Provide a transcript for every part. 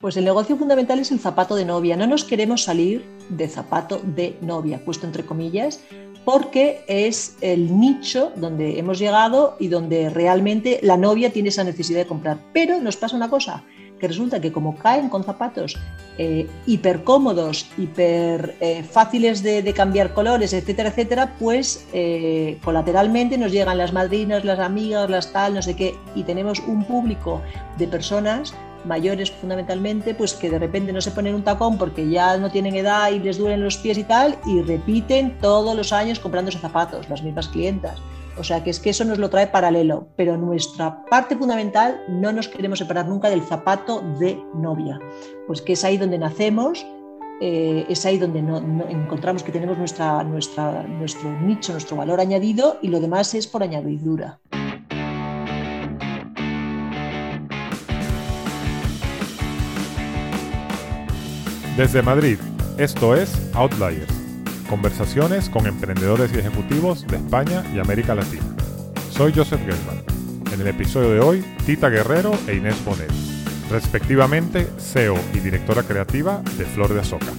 Pues el negocio fundamental es el zapato de novia. No nos queremos salir de zapato de novia, puesto entre comillas, porque es el nicho donde hemos llegado y donde realmente la novia tiene esa necesidad de comprar. Pero nos pasa una cosa, que resulta que como caen con zapatos eh, hiper cómodos, hiper eh, fáciles de, cambiar colores, etcétera, etcétera, pues eh, colateralmente nos llegan las madrinas, las amigas, las tal, no sé qué, y tenemos un público de personas mayores fundamentalmente, pues que de repente no se ponen un tacón porque ya no tienen edad y les duelen los pies y tal, y repiten todos los años comprándose zapatos, las mismas clientas. O sea, que es que eso nos lo trae paralelo, pero nuestra parte fundamental no nos queremos separar nunca del zapato de novia, pues que es ahí donde nacemos, eh, es ahí donde encontramos que tenemos nuestra, nuestro nicho, nuestro valor añadido y lo demás es por añadidura. Desde Madrid, esto es Outliers Conversaciones con emprendedores y ejecutivos de España y América Latina. Soy Joseph Gelman. En el episodio de hoy, Tita Guerrero e Inés Bonet, respectivamente CEO y directora creativa de Flor de Azoka.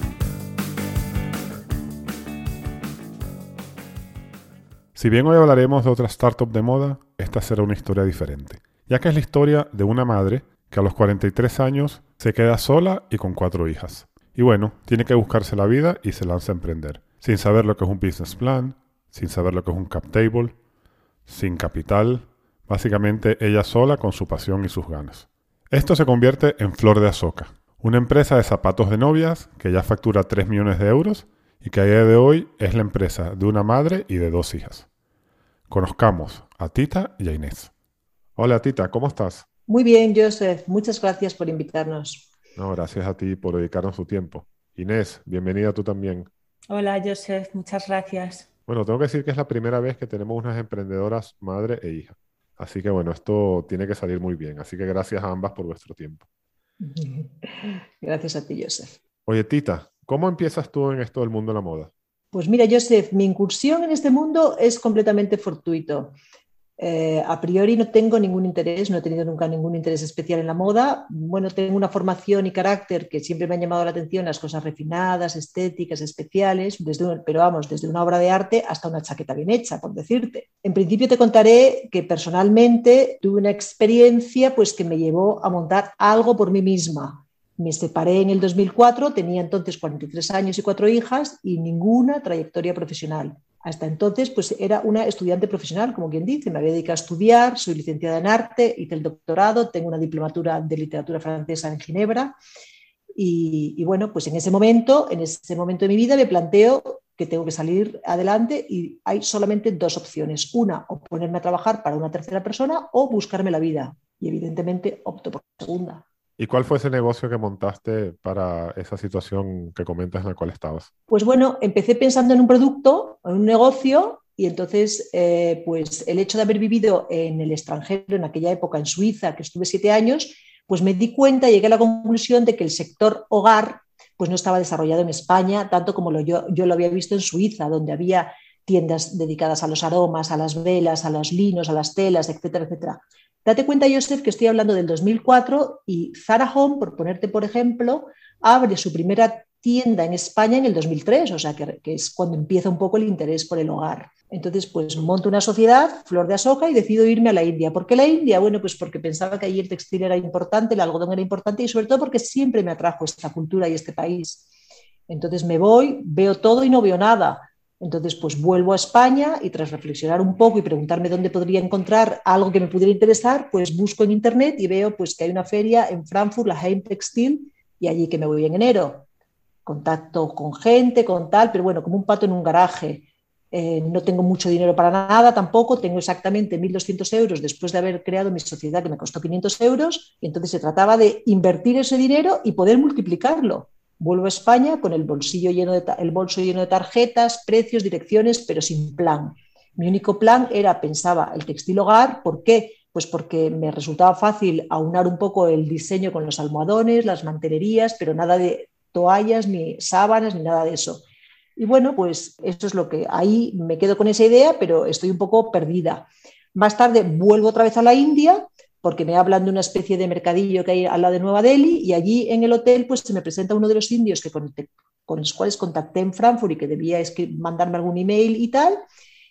Si bien hoy hablaremos de otra startup de moda, esta será una historia diferente, ya que es la historia de una madre que a los 43 años se queda sola y con cuatro hijas. Y bueno, tiene que buscarse la vida y se lanza a emprender sin saber lo que es un business plan, sin saber lo que es un cap table, sin capital, básicamente ella sola con su pasión y sus ganas. Esto se convierte en Flor de Azoka, una empresa de zapatos de novias que ya factura 3 millones de euros y que a día de hoy es la empresa de una madre y de dos hijas. Conozcamos a Tita y a Inés. Hola Tita, ¿cómo estás? Muy bien, Joseph. Muchas gracias por invitarnos. No, gracias a ti por dedicarnos tu tiempo. Inés, bienvenida tú también. Hola, Joseph, muchas gracias. Bueno, tengo que decir que es la primera vez que tenemos unas emprendedoras madre e hija. Así que bueno, esto tiene que salir muy bien. Así que gracias a ambas por vuestro tiempo. Gracias a ti, Joseph. Oye, Tita, ¿cómo empiezas tú en esto del mundo de la moda? Pues mira, Joseph, mi incursión en este mundo es completamente fortuito. Eh, a priori no tengo ningún interés, no he tenido nunca ningún interés especial en la moda. Bueno, tengo una formación y carácter que siempre me han llamado la atención las cosas refinadas, estéticas, especiales, pero vamos, desde una obra de arte hasta una chaqueta bien hecha, por decirte. En principio te contaré que personalmente tuve una experiencia pues, que me llevó a montar algo por mí misma. Me separé en el 2004, tenía entonces 43 años y cuatro hijas y ninguna trayectoria profesional. Hasta entonces, pues era una estudiante profesional, como quien dice, me había dedicado a estudiar, soy licenciada en arte, hice el doctorado, tengo una diplomatura de literatura francesa en Ginebra. Y, bueno, pues en ese momento, en ese momento de mi vida me planteo que tengo que salir adelante y hay solamente dos opciones. Una, o ponerme a trabajar para una tercera persona o buscarme la vida. Y evidentemente opto por la segunda. ¿Y cuál fue ese negocio que montaste para esa situación que comentas en la cual estabas? Pues bueno, empecé pensando en un producto, en un negocio, y entonces, eh, pues el hecho de haber vivido en el extranjero, en aquella época en Suiza, que estuve siete años, pues me di cuenta, llegué a la conclusión de que el sector hogar pues no estaba desarrollado en España, tanto como lo, yo, yo lo había visto en Suiza, donde había tiendas dedicadas a los aromas, a las velas, a los linos, a las telas, etcétera, etcétera. Date cuenta, Joseph, que estoy hablando del 2004 y Zara Home, por ponerte por ejemplo, abre su primera tienda en España en el 2003, o sea, que, es cuando empieza un poco el interés por el hogar. Entonces, pues monto una sociedad, Flor de Asoca, y decido irme a la India. ¿Por qué la India? Bueno, pues porque pensaba que allí el textil era importante, el algodón era importante y sobre todo porque siempre me atrajo esta cultura y este país. Entonces me voy, veo todo y no veo nada. Entonces, pues vuelvo a España y tras reflexionar un poco y preguntarme dónde podría encontrar algo que me pudiera interesar, pues busco en internet y veo pues que hay una feria en Frankfurt, la Heim Textil, y allí que me voy en enero. Contacto con gente, con tal, pero bueno, como un pato en un garaje. Eh, no tengo mucho dinero para nada tampoco, tengo exactamente 1.200 euros después de haber creado mi sociedad que me costó 500 euros, y entonces se trataba de invertir ese dinero y poder multiplicarlo. Vuelvo a España con el, bolsillo lleno de, el bolso lleno de tarjetas, precios, direcciones, pero sin plan. Mi único plan era, pensaba, el textil hogar. ¿Por qué? Pues porque me resultaba fácil aunar un poco el diseño con los almohadones, las mantelerías, pero nada de toallas, ni sábanas, ni nada de eso. Y bueno, pues eso es lo que ahí me quedo con esa idea, pero estoy un poco perdida. Más tarde vuelvo otra vez a la India porque me hablan de una especie de mercadillo que hay al lado de Nueva Delhi y allí en el hotel pues se me presenta uno de los indios que con, los cuales contacté en Frankfurt y que debía mandarme algún email y tal,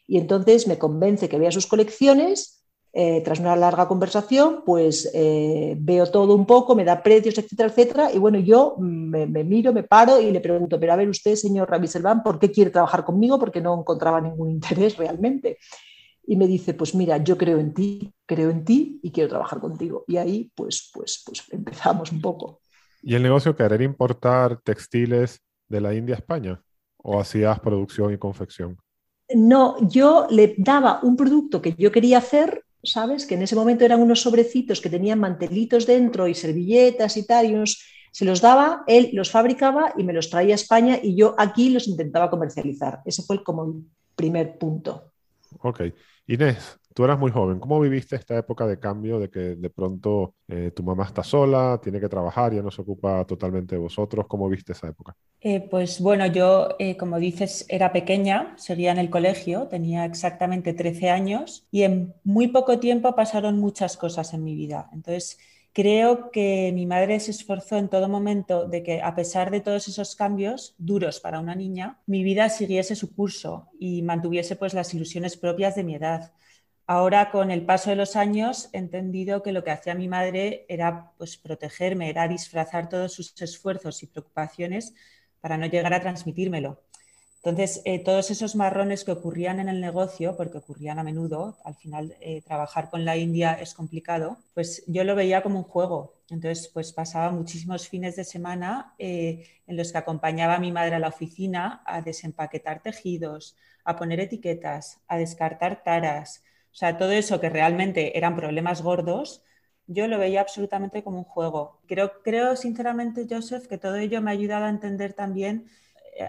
y entonces me convence que vea sus colecciones eh, tras una larga conversación, pues eh, veo todo un poco, me da precios, etcétera, etcétera. Y bueno, yo me, miro, me paro y le pregunto, pero a ver usted, señor Rabiselban, ¿por qué quiere trabajar conmigo? Porque no encontraba ningún interés realmente. Y me dice, pues mira, yo creo en ti, creo en ti y quiero trabajar contigo. Y ahí, pues, pues, pues empezamos un poco. ¿Y el negocio que era importar textiles de la India a España? ¿O hacías producción y confección? No, yo le daba un producto que yo quería hacer ¿sabes? Que en ese momento eran unos sobrecitos que tenían mantelitos dentro y servilletas y tal, y unos, se los daba, él los fabricaba y me los traía a España y yo aquí los intentaba comercializar. Ese fue como el primer punto. Ok. Inés, tú eras muy joven. ¿Cómo viviste esta época de cambio de que de pronto eh, tu mamá está sola, tiene que trabajar, ya no se ocupa totalmente de vosotros? ¿Cómo viste esa época? Eh, pues bueno, yo, eh, como dices, era pequeña, seguía en el colegio, tenía exactamente 13 años y en muy poco tiempo pasaron muchas cosas en mi vida. Entonces, creo que mi madre se esforzó en todo momento de que a pesar de todos esos cambios duros para una niña, mi vida siguiese su curso y mantuviese pues las ilusiones propias de mi edad. Ahora, con el paso de los años, he entendido que lo que hacía mi madre era pues, protegerme, era disfrazar todos sus esfuerzos y preocupaciones para no llegar a transmitírmelo. Entonces, eh, todos esos marrones que ocurrían en el negocio, porque ocurrían a menudo, al final eh, trabajar con la India es complicado, pues yo lo veía como un juego. Entonces, pues pasaba muchísimos fines de semana eh, en los que acompañaba a mi madre a la oficina a desempaquetar tejidos, a poner etiquetas, a descartar taras, o sea, todo eso que realmente eran problemas gordos, yo lo veía absolutamente como un juego. Creo, creo sinceramente, Joseph, que todo ello me ha ayudado a entender también,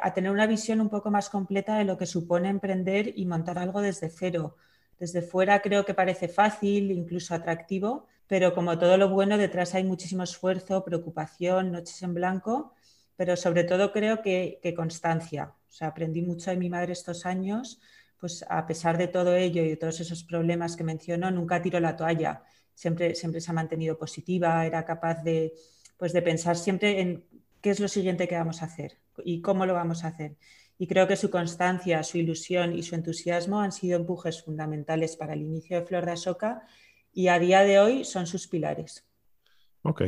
a tener una visión un poco más completa de lo que supone emprender y montar algo desde cero. Desde fuera creo que parece fácil, incluso atractivo, pero como todo lo bueno, detrás hay muchísimo esfuerzo, preocupación, noches en blanco, pero sobre todo creo que, que constancia. O sea, aprendí mucho de mi madre estos años pues a pesar de todo ello y de todos esos problemas que mencionó, nunca tiró la toalla. Siempre, siempre se ha mantenido positiva, era capaz de, pues de pensar siempre en qué es lo siguiente que vamos a hacer y cómo lo vamos a hacer. Y creo que su constancia, su ilusión y su entusiasmo han sido empujes fundamentales para el inicio de Flor de Asoca y a día de hoy son sus pilares. Ok,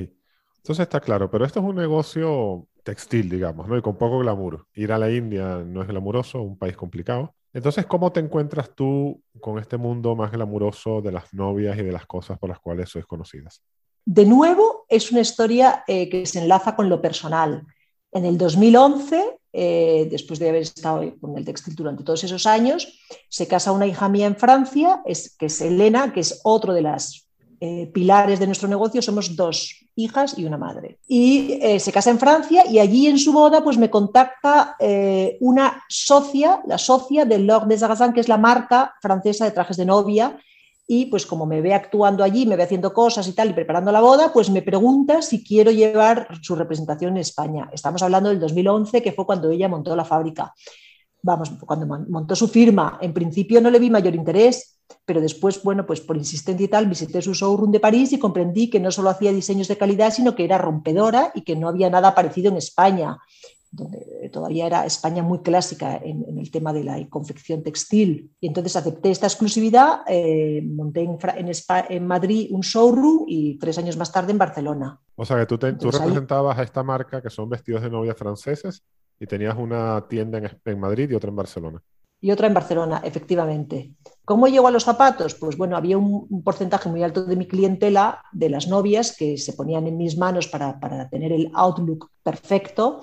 entonces está claro, pero esto es un negocio textil, digamos. Y con poco glamour. Ir a la India no es glamuroso, un país complicado. Entonces, ¿cómo te encuentras tú con este mundo más glamuroso de las novias y de las cosas por las cuales sois conocidas? De nuevo, es una historia eh, que se enlaza con lo personal. En el 2011, eh, después de haber estado con el textil durante todos esos años, se casa una hija mía en Francia, es, que es Elena, que es otro de las eh, pilares de nuestro negocio, somos dos hijas y una madre. Y se casa en Francia y allí en su boda pues me contacta una socia, la socia de Lord de Zagazan, que es la marca francesa de trajes de novia. Y pues como me ve actuando allí, me ve haciendo cosas y tal y preparando la boda, pues me pregunta si quiero llevar su representación en España. Estamos hablando del 2011, que fue cuando ella montó la fábrica. Vamos, cuando montó su firma, en principio no le vi mayor interés, pero después, bueno, pues por insistencia y tal, visité su showroom de París y comprendí que no solo hacía diseños de calidad, sino que era rompedora y que no había nada parecido en España, donde todavía era España muy clásica en, el tema de la confección textil. Y entonces acepté esta exclusividad, eh, monté en, en, Madrid un showroom y tres años más tarde en Barcelona. O sea que tú, tú representabas a esta marca que son vestidos de novia franceses y tenías una tienda en, Madrid y otra en Barcelona y otra en Barcelona, efectivamente. ¿Cómo llego a los zapatos? Pues bueno, había un, porcentaje muy alto de mi clientela, de las novias, que se ponían en mis manos para, para tener el outlook perfecto.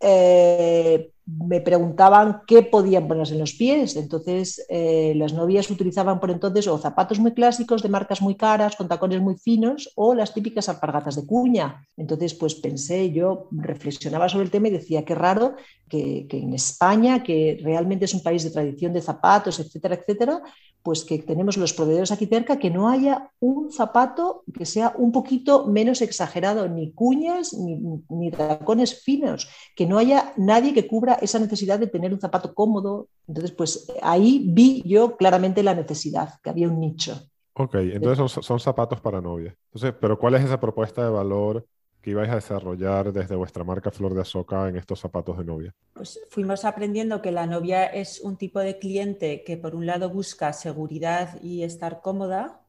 Eh, me preguntaban qué podían ponerse en los pies. Entonces, eh, las novias utilizaban por entonces o zapatos muy clásicos de marcas muy caras, con tacones muy finos, o las típicas alpargatas de cuña. Entonces, pues pensé, yo reflexionaba sobre el tema y decía, qué raro que, que en España, que realmente es un país de tradición de zapatos, etcétera, etcétera, pues que tenemos los proveedores aquí cerca, que no haya un zapato que sea un poquito menos exagerado, ni cuñas ni, ni, tacones finos, que no haya nadie que cubra esa necesidad de tener un zapato cómodo. Entonces, pues ahí vi yo claramente la necesidad, que había un nicho. Ok, entonces son, zapatos para novia. Entonces, pero ¿cuál es esa propuesta de valor que ibais a desarrollar desde vuestra marca Flor de Azoka en estos zapatos de novia? Pues fuimos aprendiendo que la novia es un tipo de cliente que por un lado busca seguridad y estar cómoda,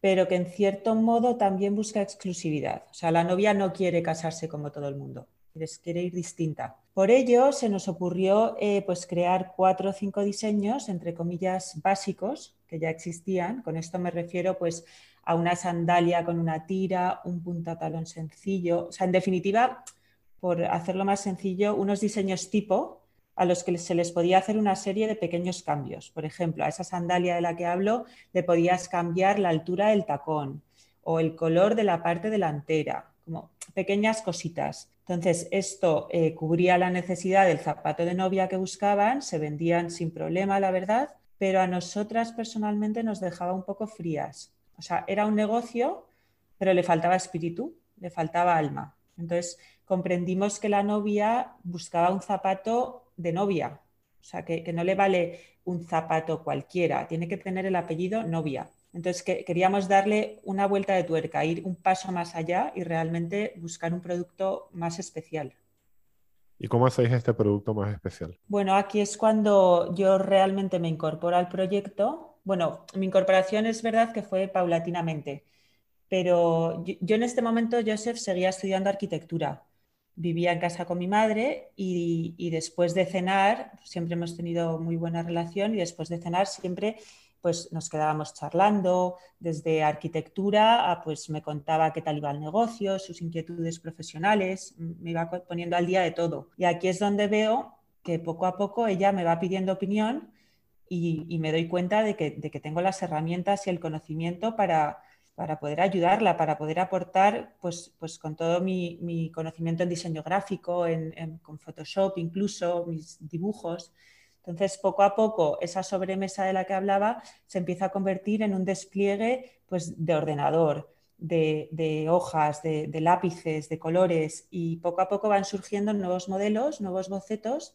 pero que en cierto modo también busca exclusividad. O sea, la novia no quiere casarse como todo el mundo, quiere ir distinta. Por ello, se nos ocurrió eh, pues crear cuatro o cinco diseños, entre comillas, básicos, que ya existían. Con esto me refiero pues, a una sandalia con una tira, un punta talón sencillo. O sea, en definitiva, por hacerlo más sencillo, unos diseños tipo a los que se les podía hacer una serie de pequeños cambios. Por ejemplo, a esa sandalia de la que hablo le podías cambiar la altura del tacón o el color de la parte delantera, como pequeñas cositas. Entonces, esto eh, cubría la necesidad del zapato de novia que buscaban, se vendían sin problema, la verdad, pero a nosotras personalmente nos dejaba un poco frías. O sea, era un negocio, pero le faltaba espíritu, le faltaba alma. Entonces, comprendimos que la novia buscaba un zapato de novia, o sea, que no le vale un zapato cualquiera, tiene que tener el apellido novia. Entonces queríamos darle una vuelta de tuerca, ir un paso más allá y realmente buscar un producto más especial. ¿Y cómo hacéis este producto más especial? Bueno, aquí es cuando yo realmente me incorporo al proyecto. Bueno, mi incorporación es verdad que fue paulatinamente, pero yo, en este momento, Joseph, seguía estudiando arquitectura. Vivía en casa con mi madre y, después de cenar, siempre hemos tenido muy buena relación y después de cenar siempre pues nos quedábamos charlando desde arquitectura a pues me contaba qué tal iba el negocio, sus inquietudes profesionales, me iba poniendo al día de todo. Y aquí es donde veo que poco a poco ella me va pidiendo opinión y, me doy cuenta de que, tengo las herramientas y el conocimiento para, poder ayudarla, para poder aportar pues, pues con todo mi, conocimiento en diseño gráfico, con Photoshop incluso, mis dibujos. Entonces, poco a poco, esa sobremesa de la que hablaba se empieza a convertir en un despliegue pues, de ordenador, de, hojas, de, lápices, de colores, y poco a poco van surgiendo nuevos modelos, nuevos bocetos,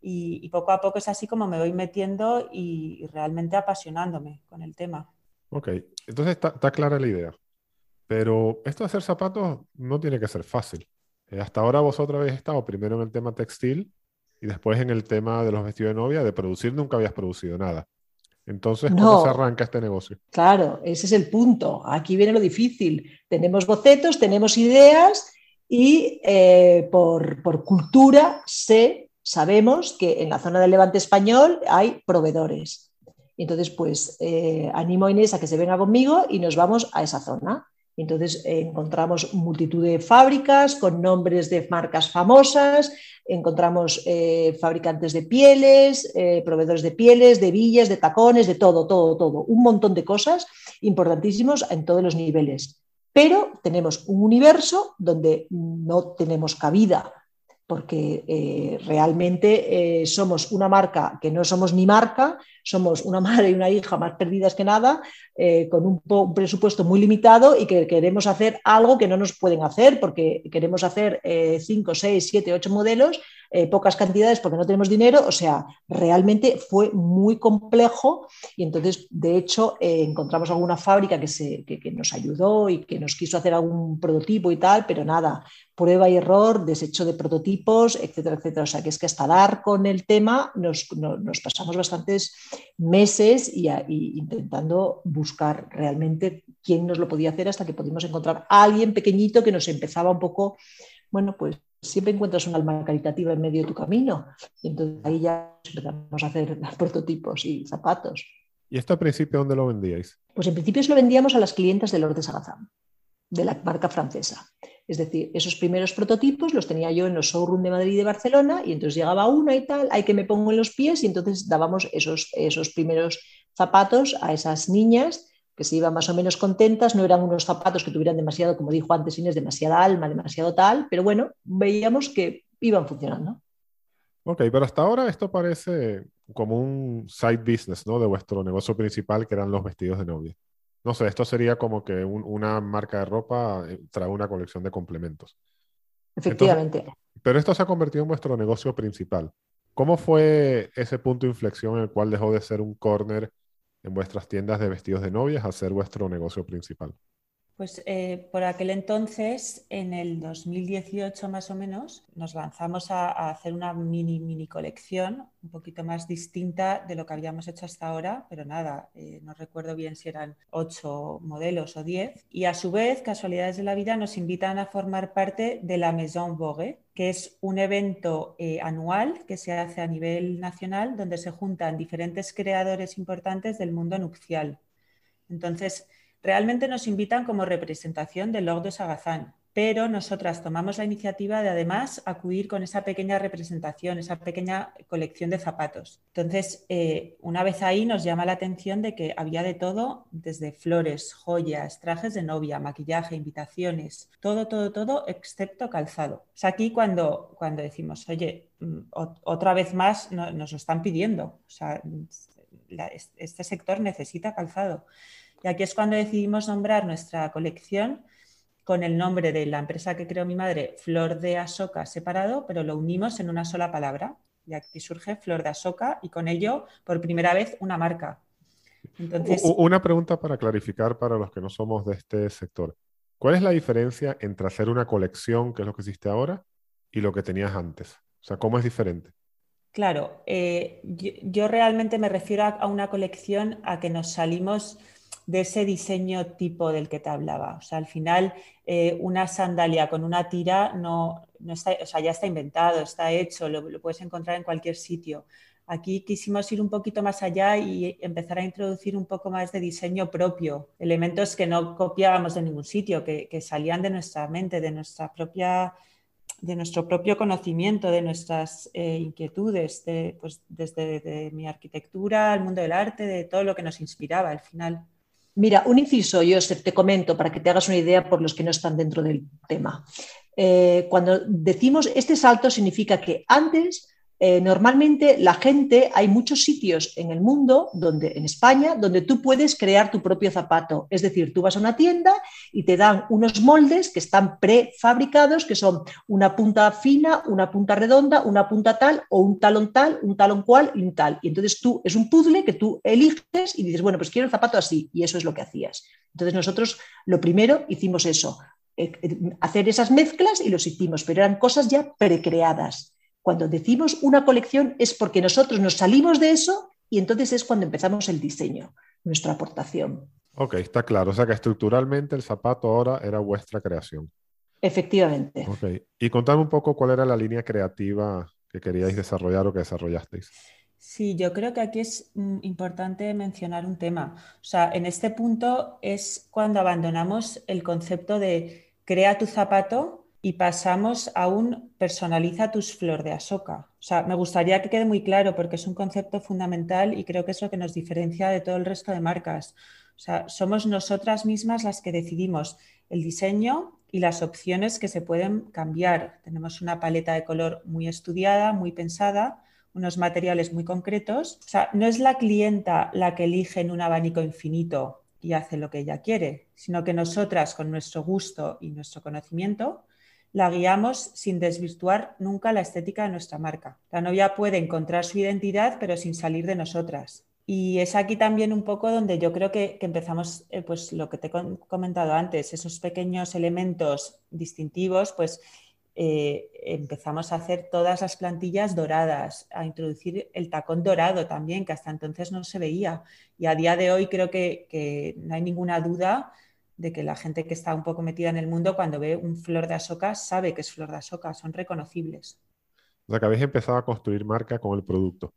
y, poco a poco es así como me voy metiendo y, realmente apasionándome con el tema. Ok, entonces está, clara la idea, pero esto de hacer zapatos no tiene que ser fácil. Eh, hasta ahora vosotros habéis estado primero en el tema textil y después en el tema de los vestidos de novia, de producir nunca habías producido nada. Entonces, ¿cómo se arranca este negocio? Claro, ese es el punto. Aquí viene lo difícil. Tenemos bocetos, tenemos ideas y eh, por, cultura sé, sabemos que en la zona del Levante español hay proveedores. Entonces, pues eh, animo a Inés a que se venga conmigo y nos vamos a esa zona. Entonces encontramos multitud de fábricas con nombres de marcas famosas, encontramos eh, fabricantes de pieles, eh, proveedores de pieles, de villas, de tacones, de todo, todo, todo. Un montón de cosas importantísimos en todos los niveles. Pero tenemos un universo donde no tenemos cabida porque eh, realmente eh, somos una marca que no somos ni marca, somos una madre y una hija más perdidas que nada, eh, con un, presupuesto muy limitado y que queremos hacer algo que no nos pueden hacer, porque queremos hacer 5, 6, 7, 8 modelos, pocas cantidades porque no tenemos dinero, o sea, realmente fue muy complejo y entonces, de hecho, encontramos alguna fábrica que, se, que nos ayudó y que nos quiso hacer algún prototipo y tal, pero nada, prueba y error, desecho de prototipos, etcétera, etcétera. O sea, que es que hasta dar con el tema nos, pasamos bastantes meses y, intentando buscar realmente quién nos lo podía hacer hasta que pudimos encontrar a alguien pequeñito que nos empezaba un poco, bueno, pues siempre encuentras un alma caritativa en medio de tu camino. Y entonces ahí ya empezamos a hacer prototipos y zapatos. ¿Y esto al principio dónde lo vendíais? Pues en principio lo vendíamos a las clientes de Lord de Sagazán, de la marca francesa. Es decir, esos primeros prototipos los tenía yo en los showrooms de Madrid y de Barcelona y entonces llegaba una y tal, hay que me pongo en los pies y entonces dábamos esos, esos primeros zapatos a esas niñas que se iban más o menos contentas, no eran unos zapatos que tuvieran demasiado, como dijo antes Inés, demasiada alma, demasiado tal, pero bueno, veíamos que iban funcionando. Ok, pero hasta ahora esto parece como un side business, ¿no? De vuestro negocio principal, que eran los vestidos de novia. No sé, esto sería como que una marca de ropa eh, trae una colección de complementos. Efectivamente. pero esto se ha convertido en vuestro negocio principal. ¿Cómo fue ese punto de inflexión en el cual dejó de ser un corner en vuestras tiendas de vestidos de novias a ser vuestro negocio principal? Pues eh, por aquel entonces, en el 2018 más o menos, nos lanzamos a, hacer una mini, mini colección un poquito más distinta de lo que habíamos hecho hasta ahora, pero nada, eh, no recuerdo bien si eran ocho modelos o diez. Y a su vez, casualidades de la vida, nos invitan a formar parte de la Maison Vogue, que es un evento eh, anual que se hace a nivel nacional donde se juntan diferentes creadores importantes del mundo nupcial. Entonces, Realmente nos invitan como representación del Lord de Sagazán, pero nosotras tomamos la iniciativa de además acudir con esa pequeña representación, esa pequeña colección de zapatos. Entonces, eh, una vez ahí nos llama la atención de que había de todo, desde flores, joyas, trajes de novia, maquillaje, invitaciones, todo, todo, todo, excepto calzado. Es aquí cuando, cuando decimos, oye, mm, otra vez más nos lo están pidiendo. O sea, este sector necesita calzado. Y aquí es cuando decidimos nombrar nuestra colección con el nombre de la empresa que creó mi madre, Flor de Asoca separado, pero lo unimos en una sola palabra. Y aquí surge Flor de Asoca y con ello, por primera vez, una marca. Entonces... Una pregunta para clarificar para los que no somos de este sector. ¿Cuál es la diferencia entre hacer una colección, que es lo que hiciste ahora, y lo que tenías antes? O sea, ¿cómo es diferente? Claro, eh, yo, realmente me refiero a una colección a que nos salimos de ese diseño tipo del que te hablaba. O sea, al final eh, una sandalia con una tira no, está, o sea, ya está inventado, está hecho, lo, puedes encontrar en cualquier sitio. Aquí quisimos ir un poquito más allá y empezar a introducir un poco más de diseño propio, elementos que no copiábamos de ningún sitio, que, salían de nuestra mente, de nuestra propia de nuestro propio conocimiento, de nuestras eh, inquietudes, pues, desde mi arquitectura, al mundo del arte, de todo lo que nos inspiraba al final. Mira, un inciso, Joseph, te comento para que te hagas una idea por los que no están dentro del tema. Eh, cuando decimos este salto significa que antes eh, normalmente la gente, hay muchos sitios en el mundo, donde, en España, donde tú puedes crear tu propio zapato. Es decir, tú vas a una tienda y te dan unos moldes que están prefabricados, que son una punta fina, una punta redonda, una punta tal, o un talón tal, un talón cual y un tal. Y entonces tú, es un puzzle que tú eliges y dices, bueno, pues quiero el zapato así. Y eso es lo que hacías. Entonces nosotros lo primero hicimos eso, eh, eh, hacer esas mezclas y los hicimos, pero eran cosas ya precreadas. Cuando decimos una colección es porque nosotros nos salimos de eso y entonces es cuando empezamos el diseño, nuestra aportación. Ok, está claro. O sea que estructuralmente el zapato ahora era vuestra creación. Efectivamente. Ok. Y contame un poco cuál era la línea creativa que queríais desarrollar o que desarrollasteis. Sí, yo creo que aquí es mm, importante mencionar un tema. O sea, en este punto es cuando abandonamos el concepto de crea tu zapato y pasamos a un personaliza tus flor de asoca. O sea, me gustaría que quede muy claro porque es un concepto fundamental y creo que es lo que nos diferencia de todo el resto de marcas. O sea, somos nosotras mismas las que decidimos el diseño y las opciones que se pueden cambiar. Tenemos una paleta de color muy estudiada, muy pensada, unos materiales muy concretos. O sea, no es la clienta la que elige en un abanico infinito y hace lo que ella quiere, sino que nosotras, con nuestro gusto y nuestro conocimiento, la guiamos sin desvirtuar nunca la estética de nuestra marca. La novia puede encontrar su identidad, pero sin salir de nosotras. Y es aquí también un poco donde yo creo que, empezamos, eh, pues lo que te he comentado antes, esos pequeños elementos distintivos, pues eh, empezamos a hacer todas las plantillas doradas, a introducir el tacón dorado también, que hasta entonces no se veía. Y a día de hoy creo que, que no hay ninguna duda de que la gente que está un poco metida en el mundo, cuando ve un flor de asoca, sabe que es flor de asoca, son reconocibles. O sea, que habéis empezado a construir marca con el producto.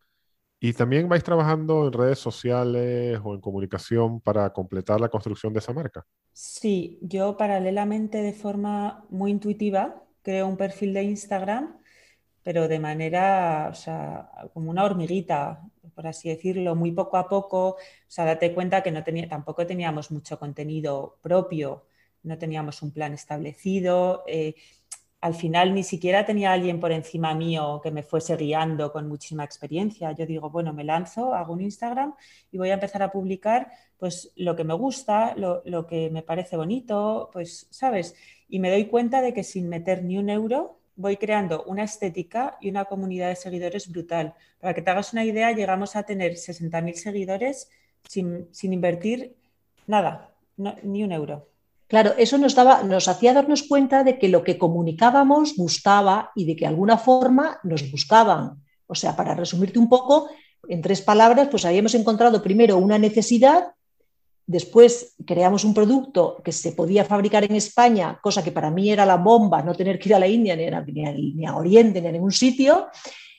¿Y también vais trabajando en redes sociales o en comunicación para completar la construcción de esa marca? Sí, yo paralelamente de forma muy intuitiva creo un perfil de Instagram, pero de manera, o sea, como una hormiguita por así decirlo, muy poco a poco. O sea, date cuenta que no tenía, tampoco teníamos mucho contenido propio, no teníamos un plan establecido. Eh, al final ni siquiera tenía alguien por encima mío que me fuese guiando con muchísima experiencia. Yo digo, bueno, me lanzo, hago un Instagram y voy a empezar a publicar pues lo que me gusta, lo, lo que me parece bonito, pues, ¿sabes? Y me doy cuenta de que sin meter ni un euro voy creando una estética y una comunidad de seguidores brutal. Para que te hagas una idea, llegamos a tener 60.000 seguidores sin, invertir nada, ni un euro. Claro, eso nos, daba, nos hacía darnos cuenta de que lo que comunicábamos gustaba y de que de alguna forma nos buscaban. O sea, para resumirte un poco, en tres palabras, pues habíamos encontrado primero una necesidad, después creamos un producto que se podía fabricar en España, cosa que para mí era la bomba, no tener que ir a la India, ni a, Oriente, ni a ningún sitio,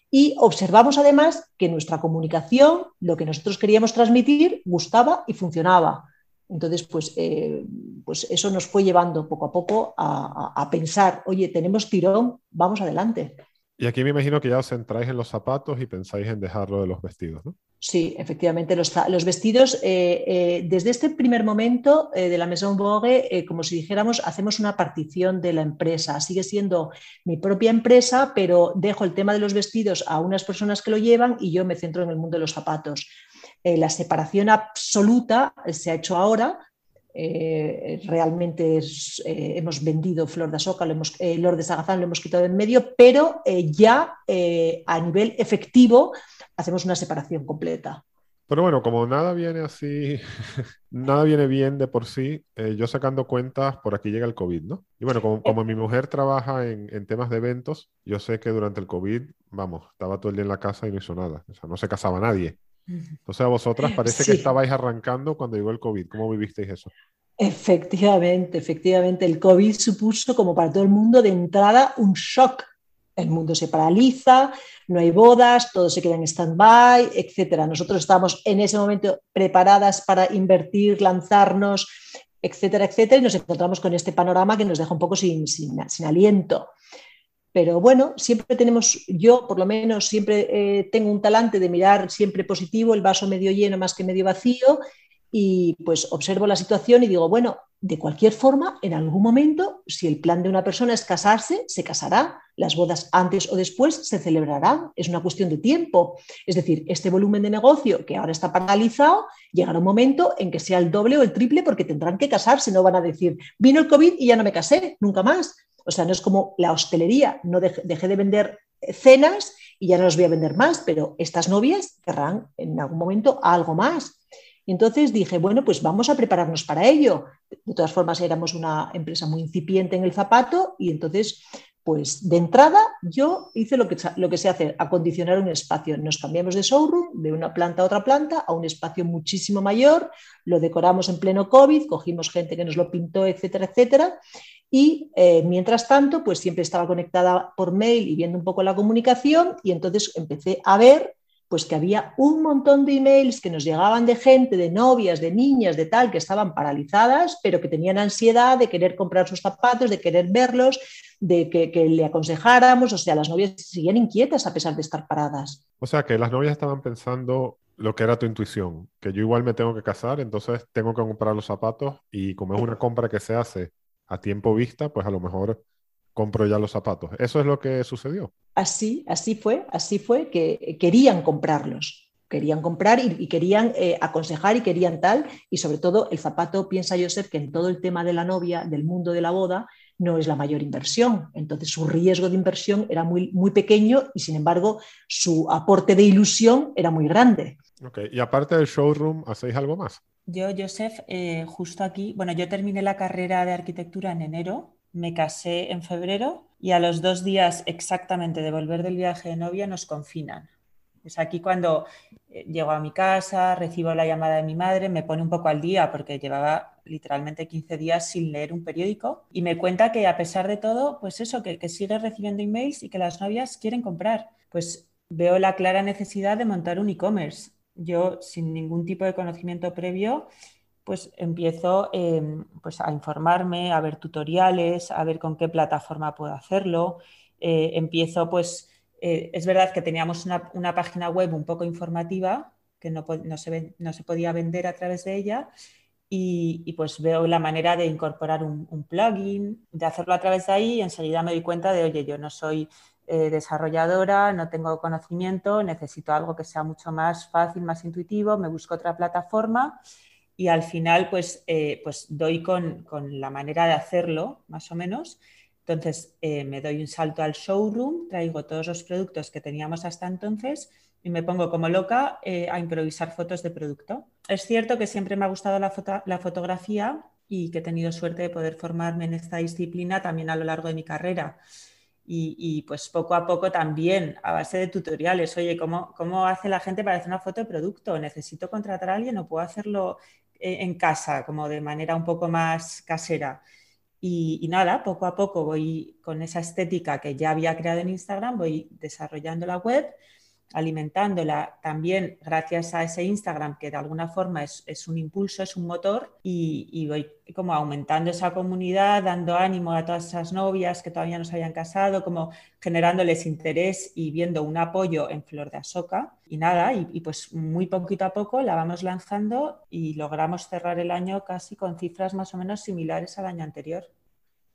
y observamos además que nuestra comunicación, lo que nosotros queríamos transmitir, gustaba y funcionaba. Entonces, pues, eh, pues eso nos fue llevando poco a poco a, pensar, oye, tenemos tirón, vamos adelante. Y aquí me imagino que ya os centráis en los zapatos y pensáis en dejarlo de los vestidos, ¿no? Sí, efectivamente, los, vestidos, eh, eh, desde este primer momento de la Maison Vogue, como si dijéramos, hacemos una partición de la empresa. Sigue siendo mi propia empresa, pero dejo el tema de los vestidos a unas personas que lo llevan y yo me centro en el mundo de los zapatos. Eh, la separación absoluta se ha hecho ahora. Eh, realmente eh, hemos vendido Flor de Soca, lo hemos, Lord de Sagazán lo hemos quitado en medio, pero ya a nivel efectivo hacemos una separación completa. Pero bueno, como nada viene así, nada viene bien de por sí, yo sacando cuentas, por aquí llega el COVID, ¿no? Y bueno, como, mi mujer trabaja en, en, temas de eventos, yo sé que durante el COVID, vamos, estaba todo el día en la casa y no hizo nada. O sea, no se casaba nadie. Entonces a vosotras parece que estabais arrancando cuando llegó el COVID. ¿Cómo vivisteis eso? Efectivamente, efectivamente. El COVID supuso, como para todo el mundo, de entrada un shock. El mundo se paraliza, no hay bodas, todo se queda en stand-by, etc. Nosotros estábamos en ese momento preparadas para invertir, lanzarnos, etcétera, etcétera, y nos encontramos con este panorama que nos deja un poco sin, sin, sin aliento. Pero bueno, siempre tenemos, yo por lo menos siempre eh, tengo un talante de mirar siempre positivo, el vaso medio lleno más que medio vacío, y pues observo la situación y digo, bueno, de cualquier forma, en algún momento, si el plan de una persona es casarse, se casará, las bodas antes o después se celebrarán, es una cuestión de tiempo. Es decir, este volumen de negocio que ahora está paralizado, llegará un momento en que sea el doble o el triple porque tendrán que casarse, no van a decir, vino el COVID y ya no me casé, nunca más. O sea, no es como la hostelería, no dejé, de vender cenas y ya no los voy a vender más, pero estas novias querrán en algún momento algo más. Entonces dije, bueno, pues vamos a prepararnos para ello. De todas formas, éramos una empresa muy incipiente en el zapato y entonces, pues de entrada yo hice lo que, lo que acondicionar un espacio. Nos cambiamos de showroom, de una planta a otra planta, a un espacio muchísimo mayor, lo decoramos en pleno COVID, cogimos gente que nos lo pintó, etcétera, etcétera. Y eh, mientras tanto, pues siempre estaba conectada por mail y viendo un poco la comunicación y entonces empecé a ver pues que había un montón de emails que nos llegaban de gente, de novias, de niñas, de tal, que estaban paralizadas, pero que tenían ansiedad de querer comprar sus zapatos, de querer verlos, de que, le aconsejáramos, o sea, las novias seguían inquietas a pesar de estar paradas. O sea, que las novias estaban pensando lo que era tu intuición, que yo igual me tengo que casar, entonces tengo que comprar los zapatos y como es una compra que se hace a tiempo vista, pues a lo mejor compro ya los zapatos. ¿Eso es lo que sucedió? Así, así fue, así fue, que querían comprarlos, querían comprar y, querían eh, aconsejar y querían tal, y sobre todo el zapato, piensa Joseph, que en todo el tema de la novia, del mundo de la boda, no es la mayor inversión. Entonces su riesgo de inversión era muy, muy pequeño y sin embargo su aporte de ilusión era muy grande. Okay. Y aparte del showroom, ¿hacéis algo más? Yo, Joseph, eh, justo aquí, bueno, yo terminé la carrera de arquitectura en enero, me casé en febrero y a los dos días exactamente de volver del viaje de novia nos confinan. Es aquí cuando eh, llego a mi casa, recibo la llamada de mi madre, me pone un poco al día porque llevaba literalmente 15 días sin leer un periódico y me cuenta que a pesar de todo, pues eso, que, que sigue recibiendo emails y que las novias quieren comprar. Pues veo la clara necesidad de montar un e-commerce yo sin ningún tipo de conocimiento previo, pues empiezo em, pues a informarme, a ver tutoriales, a ver con qué plataforma puedo hacerlo. Eh, empiezo, pues, eh, es verdad que teníamos una, página web un poco informativa, que no, se, no, se, podía vender a través de ella, y, pues veo la manera de incorporar un, un, plugin, de hacerlo a través de ahí, y enseguida me doy cuenta de, oye, yo no soy eh, desarrolladora, no tengo conocimiento, necesito algo que sea mucho más fácil, más intuitivo, me busco otra plataforma y al final pues, eh, pues doy con, la manera de hacerlo, más o menos. Entonces eh, me doy un salto al showroom, traigo todos los productos que teníamos hasta entonces y me pongo como loca eh, a improvisar fotos de producto. Es cierto que siempre me ha gustado la, la fotografía y que he tenido suerte de poder formarme en esta disciplina también a lo largo de mi carrera. Y, pues poco a poco también, a base de tutoriales, oye, ¿cómo, ¿cómo hace la gente para hacer una foto de producto? ¿Necesito contratar a alguien o puedo hacerlo en casa, como de manera un poco más casera? Y, y, nada, poco a poco voy con esa estética que ya había creado en Instagram, voy desarrollando la web alimentándola también gracias a ese Instagram que de alguna forma es, un impulso, es un motor y, voy como aumentando esa comunidad, dando ánimo a todas esas novias que todavía no se habían casado, como generándoles interés y viendo un apoyo en Flor de Asoca y nada, y, y pues muy poquito a poco la vamos lanzando y logramos cerrar el año casi con cifras más o menos similares al año anterior.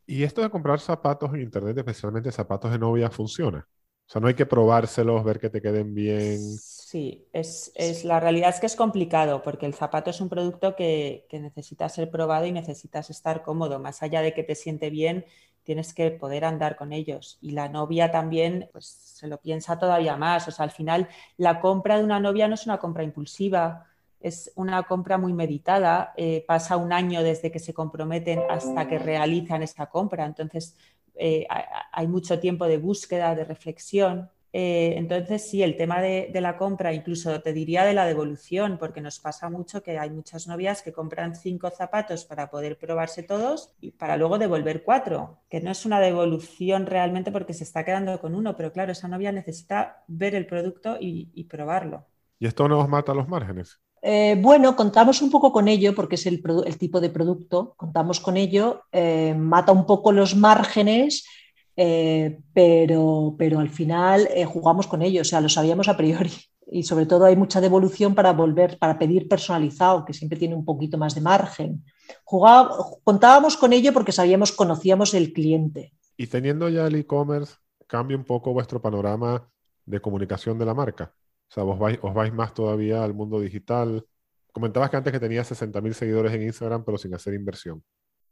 ¿Y esto de comprar zapatos en Internet, especialmente zapatos de novia, funciona? O sea, no hay que probárselos, ver que te queden bien. Sí, es, la realidad es que es complicado porque el zapato es un producto que, que necesita ser probado y necesitas estar cómodo. Más allá de que te siente bien, tienes que poder andar con ellos. Y la novia también, pues se lo piensa todavía más. O sea, al final la compra de una novia no es una compra impulsiva, es una compra muy meditada. Eh, pasa un año desde que se comprometen hasta que realizan esta compra. Entonces, eh, hay mucho tiempo de búsqueda, de reflexión. Eh, entonces, sí, el tema de, la compra, incluso te diría de la devolución, porque nos pasa mucho que hay muchas novias que compran cinco zapatos para poder probarse todos y para luego devolver cuatro, que no es una devolución realmente porque se está quedando con uno, pero claro, esa novia necesita ver el producto y, y probarlo. ¿Y esto no os mata los márgenes? Eh, bueno, contamos un poco con ello porque es el, tipo de producto, contamos con ello, eh, mata un poco los márgenes, eh, pero, pero, al final jugamos con ello, o sea, lo sabíamos a priori. Y sobre todo hay mucha devolución para volver, para pedir personalizado, que siempre tiene un poquito más de margen. contábamos con ello porque sabíamos, conocíamos el cliente. Y teniendo ya el e-commerce, cambia un poco vuestro panorama de comunicación de la marca. O sea, vos vais, os vais más todavía al mundo digital. Comentabas que antes que tenías 60.000 seguidores en Instagram, pero sin hacer inversión.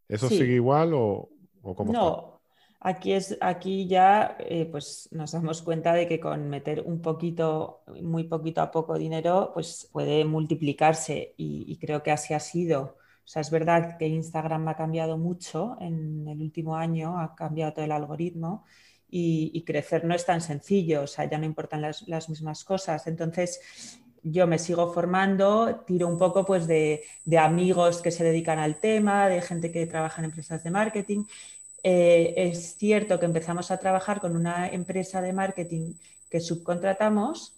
¿Eso sigue igual o, o cómo? No, aquí, es, aquí ya eh, pues nos damos cuenta de que con meter un poquito, muy poquito a poco dinero, pues puede multiplicarse y, y creo que así ha sido. O sea, es verdad que Instagram ha cambiado mucho en el último año, ha cambiado todo el algoritmo y, crecer no es tan sencillo, o sea, ya no importan las, mismas cosas. Entonces, yo me sigo formando, tiro un poco pues de, amigos que se dedican al tema, de gente que trabaja en empresas de marketing. Eh, es cierto que empezamos a trabajar con una empresa de marketing que subcontratamos,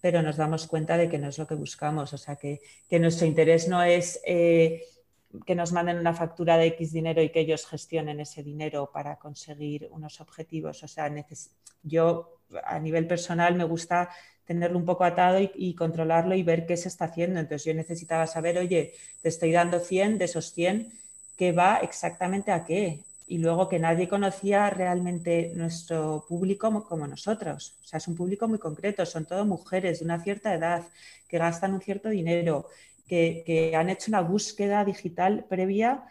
pero nos damos cuenta de que no es lo que buscamos, o sea, que, nuestro interés no es... Eh, que nos manden una factura de X dinero y que ellos gestionen ese dinero para conseguir unos objetivos. O sea, yo a nivel personal me gusta tenerlo un poco atado y, controlarlo y ver qué se está haciendo. Entonces yo necesitaba saber, oye, te estoy dando 100 de esos 100, ¿qué va exactamente a qué? Y luego que nadie conocía realmente nuestro público como nosotros. O sea, es un público muy concreto, son todo mujeres de una cierta edad que gastan un cierto dinero, que, han hecho una búsqueda digital previa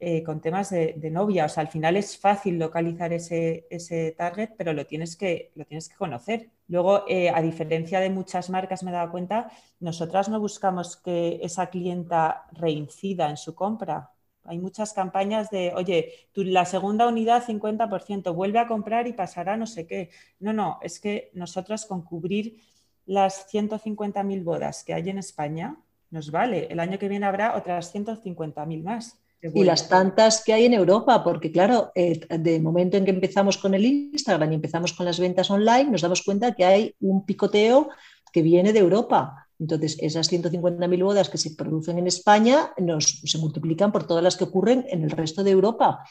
eh, con temas de, novia. O sea, al final es fácil localizar ese, target, pero lo tienes que, lo tienes que conocer. Luego, eh, a diferencia de muchas marcas, me he dado cuenta, nosotras no buscamos que esa clienta reincida en su compra. Hay muchas campañas de, oye, la segunda unidad 50%, vuelve a comprar y pasará no sé qué. No, no, es que nosotros con cubrir las 150.000 bodas que hay en España, nos vale. El año que viene habrá otras 150.000 más. Y las tantas que hay en Europa, porque claro, eh, de momento en que empezamos con el Instagram y empezamos con las ventas online, nos damos cuenta que hay un picoteo que viene de Europa. Entonces, esas 150.000 bodas que se producen en España nos, se multiplican por todas las que ocurren en el resto de Europa.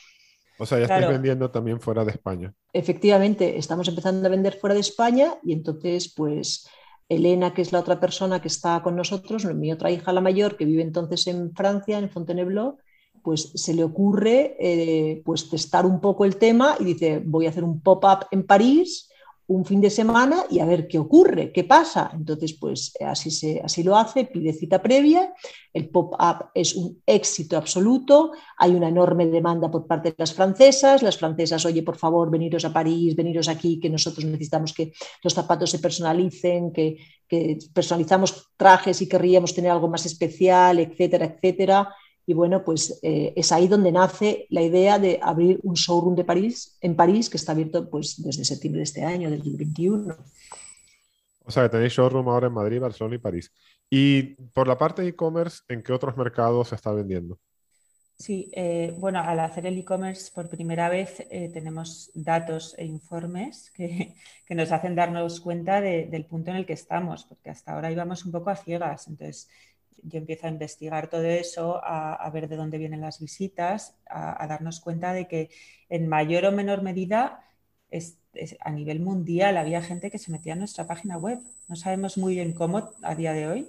O sea, ya estáis vendiendo también fuera de España. Efectivamente, estamos empezando a vender fuera de España y entonces, pues, Elena, que es la otra persona que está con nosotros, mi otra hija, la mayor, que vive entonces en Francia, en Fontainebleau, pues se le ocurre eh, pues testar un poco el tema y dice, voy a hacer un pop-up en París un fin de semana y a ver qué ocurre, qué pasa. Entonces, pues así, se, así lo hace, pide cita previa, el pop-up es un éxito absoluto, hay una enorme demanda por parte de las francesas, las francesas, oye, por favor, veniros a París, veniros aquí, que nosotros necesitamos que los zapatos se personalicen, que, que personalizamos trajes y querríamos tener algo más especial, etcétera, etcétera. Y bueno, pues eh, es ahí donde nace la idea de abrir un showroom de París, en París, que está abierto pues, desde septiembre de este año, del 2021. O sea, que tenéis showroom ahora en Madrid, Barcelona y París. Y por la parte de e-commerce, ¿en qué otros mercados se está vendiendo? Sí, eh, bueno, al hacer el e-commerce por primera vez eh, tenemos datos e informes que, que, nos hacen darnos cuenta de, del punto en el que estamos, porque hasta ahora íbamos un poco a ciegas. Entonces, yo empiezo a investigar todo eso, a, ver de dónde vienen las visitas, a, darnos cuenta de que en mayor o menor medida a nivel mundial había gente que se metía en nuestra página web. No sabemos muy bien cómo a día de hoy.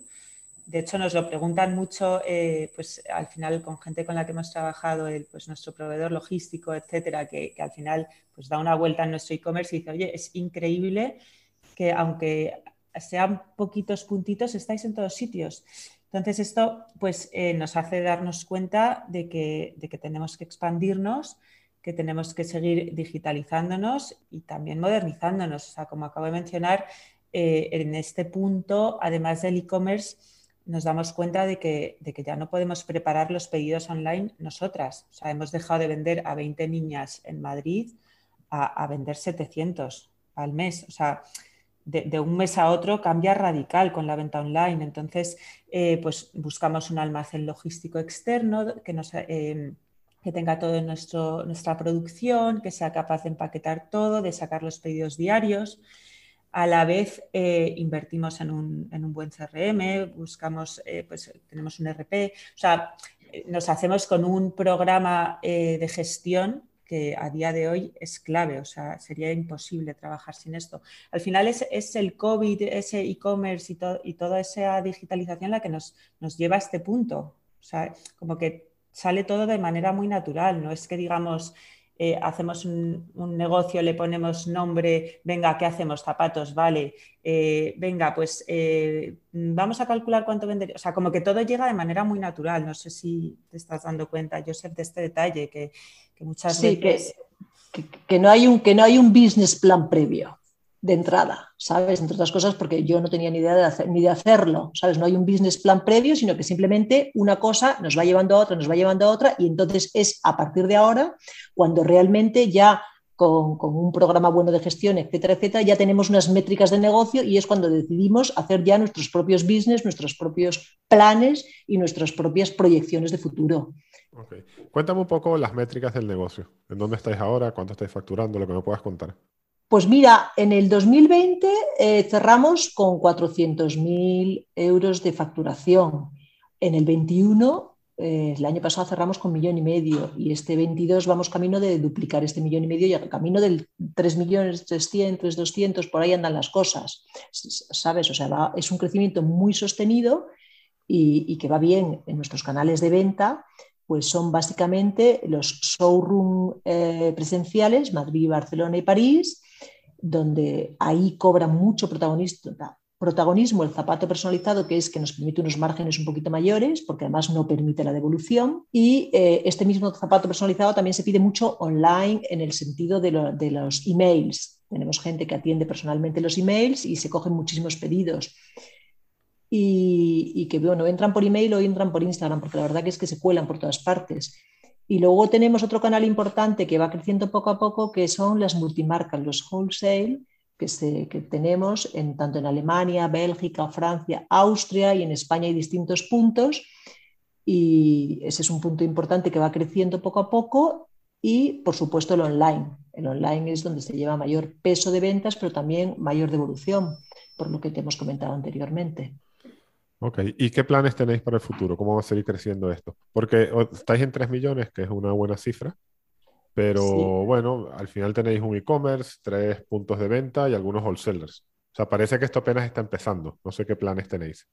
De hecho, nos lo preguntan mucho, eh, pues al final con gente con la que hemos trabajado, el, pues nuestro proveedor logístico, etcétera, que, que, al final pues da una vuelta en nuestro e-commerce y dice, oye, es increíble que aunque sean poquitos puntitos, estáis en todos sitios. Entonces, esto pues, eh, nos hace darnos cuenta de que, tenemos que expandirnos, que tenemos que seguir digitalizándonos y también modernizándonos. O sea, como acabo de mencionar, eh, en este punto, además del e-commerce, nos damos cuenta de que, ya no podemos preparar los pedidos online nosotras. O sea, hemos dejado de vender a 20 niñas en Madrid a, a vender 700 al mes. O sea, de, un mes a otro cambia radical con la venta online. Entonces, eh, pues buscamos un almacén logístico externo que, nos, eh, que tenga toda nuestra producción, que sea capaz de empaquetar todo, de sacar los pedidos diarios. A la vez eh, invertimos en un, en un, buen CRM, buscamos, pues tenemos un RP, o sea, nos hacemos con un programa de gestión que a día de hoy es clave, o sea, sería imposible trabajar sin esto. Al final es, es el COVID, ese e-commerce y, y, toda esa digitalización la que nos, nos lleva a este punto. O sea, como que sale todo de manera muy natural, no es que digamos, eh, hacemos un, negocio, le ponemos nombre, venga, ¿qué hacemos? Zapatos, vale, eh, venga, pues eh, vamos a calcular cuánto vendería. O sea, como que todo llega de manera muy natural. No sé si te estás dando cuenta, Joseph, de este detalle, que, muchas veces... Que, que, no hay un, que no hay un business plan previo de entrada, ¿sabes? Entre otras cosas porque yo no tenía ni idea de hacer, ni de hacerlo, ¿sabes? No hay un business plan previo, sino que simplemente una cosa nos va llevando a otra, nos va llevando a otra y entonces es a partir de ahora cuando realmente ya con, con, un programa bueno de gestión, etcétera, etcétera, ya tenemos unas métricas de negocio y es cuando decidimos hacer ya nuestros propios business, nuestros propios planes y nuestras propias proyecciones de futuro. Cuéntame un poco las métricas del negocio. ¿En dónde estáis ahora? ¿Cuánto estáis facturando? Lo que me puedas contar. Pues mira, en el 2020 eh, cerramos con 400.000 euros de facturación. En el 21, eh, el año pasado cerramos con un millón y medio y este 22 vamos camino de duplicar este millón y medio y camino del 3 millones 300, 200, por ahí andan las cosas, ¿sabes? O sea, es un crecimiento muy sostenido y, que va bien en nuestros canales de venta, pues son básicamente los showroom eh, presenciales, Madrid, Barcelona y París, donde ahí cobra mucho protagonismo el zapato personalizado, que es que nos permite unos márgenes un poquito mayores, porque además no permite la devolución. Y eh, este mismo zapato personalizado también se pide mucho online en el sentido de, los emails. Tenemos gente que atiende personalmente los emails y se cogen muchísimos pedidos. Y, y, que bueno, entran por email o entran por Instagram, porque la verdad es que se cuelan por todas partes. Y luego tenemos otro canal importante que va creciendo poco a poco, que son las multimarcas, los wholesale, que, tenemos en, tanto en Alemania, Bélgica, Francia, Austria y en España hay distintos puntos. Y ese es un punto importante que va creciendo poco a poco. Y, por supuesto, el online. El online es donde se lleva mayor peso de ventas, pero también mayor devolución, por lo que te hemos comentado anteriormente. Ok, ¿y qué planes tenéis para el futuro? ¿Cómo va a seguir creciendo esto? Porque estáis en 3 millones, que es una buena cifra, pero bueno, al final tenéis un e-commerce, tres puntos de venta y algunos wholesalers. O sea, parece que esto apenas está empezando. No sé qué planes tenéis.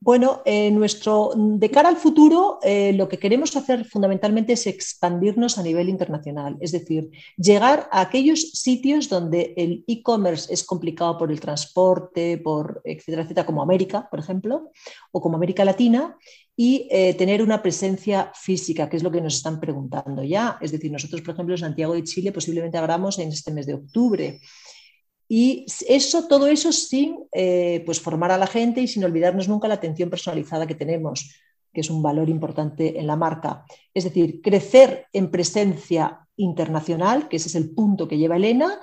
Bueno, eh, nuestro, de cara al futuro, eh, lo que queremos hacer fundamentalmente es expandirnos a nivel internacional, es decir, llegar a aquellos sitios donde el e-commerce es complicado por el transporte, por etcétera, etcétera, como América, por ejemplo, o como América Latina, y eh, tener una presencia física, que es lo que nos están preguntando ya. Es decir, nosotros, por ejemplo, en Santiago de Chile posiblemente hagamos en este mes de octubre. Y eso, todo eso sin eh, pues formar a la gente y sin olvidarnos nunca la atención personalizada que tenemos, que es un valor importante en la marca. Es decir, crecer en presencia internacional, que ese es el punto que lleva Elena,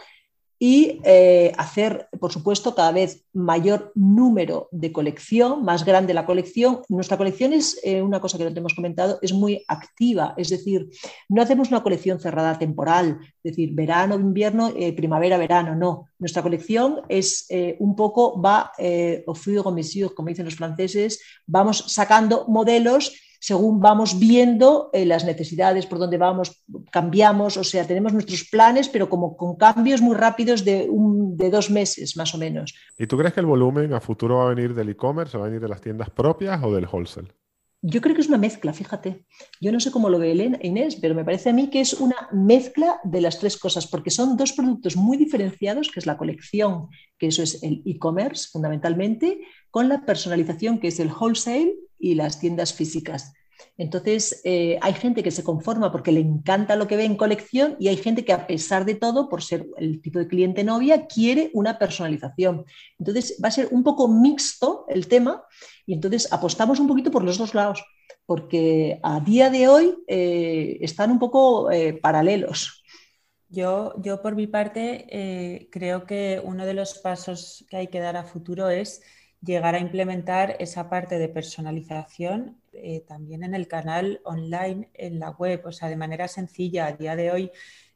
y eh, hacer, por supuesto, cada vez mayor número de colección, más grande la colección. Nuestra colección es, eh, una cosa que no te hemos comentado, es muy activa, es decir, no hacemos una colección cerrada temporal, es decir, verano, invierno, eh, primavera, verano, no. Nuestra colección es un poco, va au fur et como dicen los franceses, vamos sacando modelos según vamos viendo eh, las necesidades, por dónde vamos, cambiamos, o sea, tenemos nuestros planes, pero como con cambios muy rápidos de, un, de dos meses más o menos. ¿Y tú crees que el volumen a futuro va a venir del e-commerce, va a venir de las tiendas propias o del wholesale? Yo creo que es una mezcla, fíjate. Yo no sé cómo lo ve Elena, Inés, pero me parece a mí que es una mezcla de las tres cosas, porque son dos productos muy diferenciados, que es la colección, que eso es el e-commerce fundamentalmente, con la personalización, que es el wholesale y las tiendas físicas. Entonces, eh, hay gente que se conforma porque le encanta lo que ve en colección y hay gente que a pesar de todo, por ser el tipo de cliente novia, quiere una personalización. Entonces, va a ser un poco mixto el tema y entonces apostamos un poquito por los dos lados, porque a día de hoy eh, están un poco eh, paralelos. Yo, yo, por mi parte, creo que uno de los pasos que hay que dar a futuro es llegar a implementar esa parte de personalización eh, también en el canal online, en la web, o sea, de manera sencilla. A día de hoy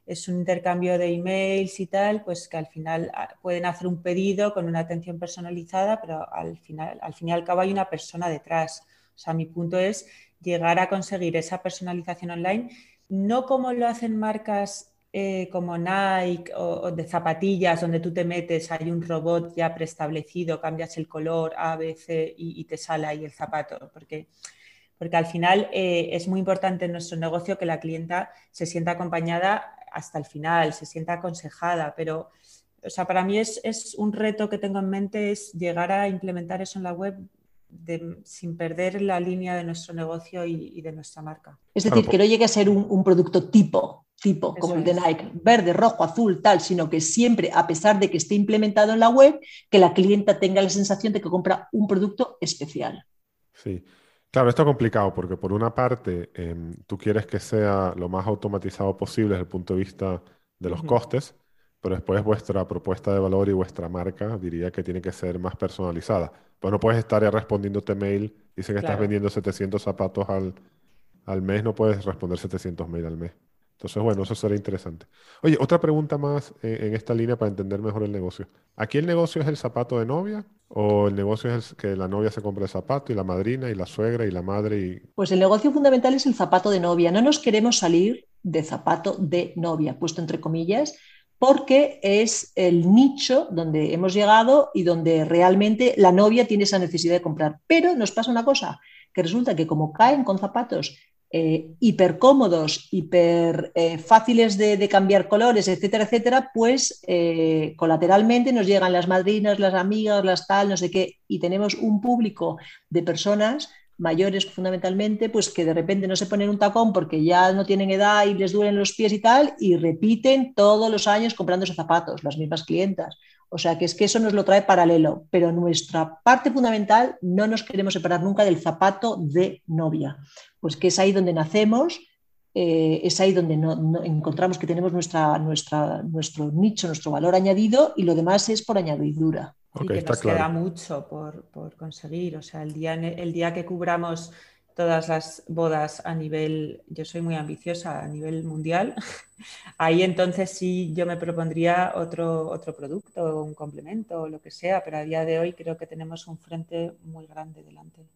es un intercambio de emails y tal, pues que al final ah, pueden hacer un pedido con una atención personalizada, pero al final, al fin y al cabo hay una persona detrás. O sea, mi punto es llegar a conseguir esa personalización online, no como lo hacen marcas eh, como Nike o, de zapatillas, donde tú te metes, hay un robot ya preestablecido, cambias el color A, B, C y, te sale ahí el zapato, porque, porque al final eh, es muy importante en nuestro negocio que la clienta se sienta acompañada hasta el final, se sienta aconsejada, pero o sea, para mí es, es un reto que tengo en mente, es llegar a implementar eso en la web sin perder la línea de nuestro negocio y, de nuestra marca. Es decir, que no llegue a ser un producto tipo, tipo como el de Nike, verde, rojo, azul, tal, sino que siempre, a pesar de que esté implementado en la web, que la clienta tenga la sensación de que compra un producto especial. Sí. Claro, esto es complicado porque por una parte em, tú quieres que sea lo más automatizado posible desde el punto de vista de los costes, pero después vuestra propuesta de valor y vuestra marca diría que tiene que ser más personalizada. Pues no puedes estar ya respondiéndote mail, dice que estás vendiendo 700 zapatos al, al mes, no puedes responder 700 mail al mes. Entonces, bueno, eso sería interesante. Oye, otra pregunta más eh, en, esta línea para entender mejor el negocio. ¿Aquí el negocio es el zapato de novia o el negocio es que la novia se compra el zapato y la madrina y la suegra y la madre? Y... Pues el negocio fundamental es el zapato de novia. No nos queremos salir de zapato de novia, puesto entre comillas, porque es el nicho donde hemos llegado y donde realmente la novia tiene esa necesidad de comprar. Pero nos pasa una cosa, que resulta que como caen con zapatos eh, hiper cómodos, hiper eh, fáciles de, cambiar colores, etcétera, etcétera, pues eh, colateralmente nos llegan las madrinas, las amigas, las tal, no sé qué, y tenemos un público de personas mayores fundamentalmente, pues que de repente no se ponen un tacón porque ya no tienen edad y les duelen los pies y tal, y repiten todos los años comprándose zapatos, las mismas clientas. O sea, que es que eso nos lo trae paralelo, pero nuestra parte fundamental no nos queremos separar nunca del zapato de novia, pues que es ahí donde nacemos, eh, es ahí donde no, encontramos que tenemos nuestra, nuestra, nuestro nicho, nuestro valor añadido y lo demás es por añadidura. y que nos queda mucho por, por, conseguir. O sea, el día, el día que cubramos todas las bodas a nivel, yo soy muy ambiciosa a nivel mundial, ahí entonces sí yo me propondría otro, otro producto, un complemento o lo que sea, pero a día de hoy creo que tenemos un frente muy grande delante.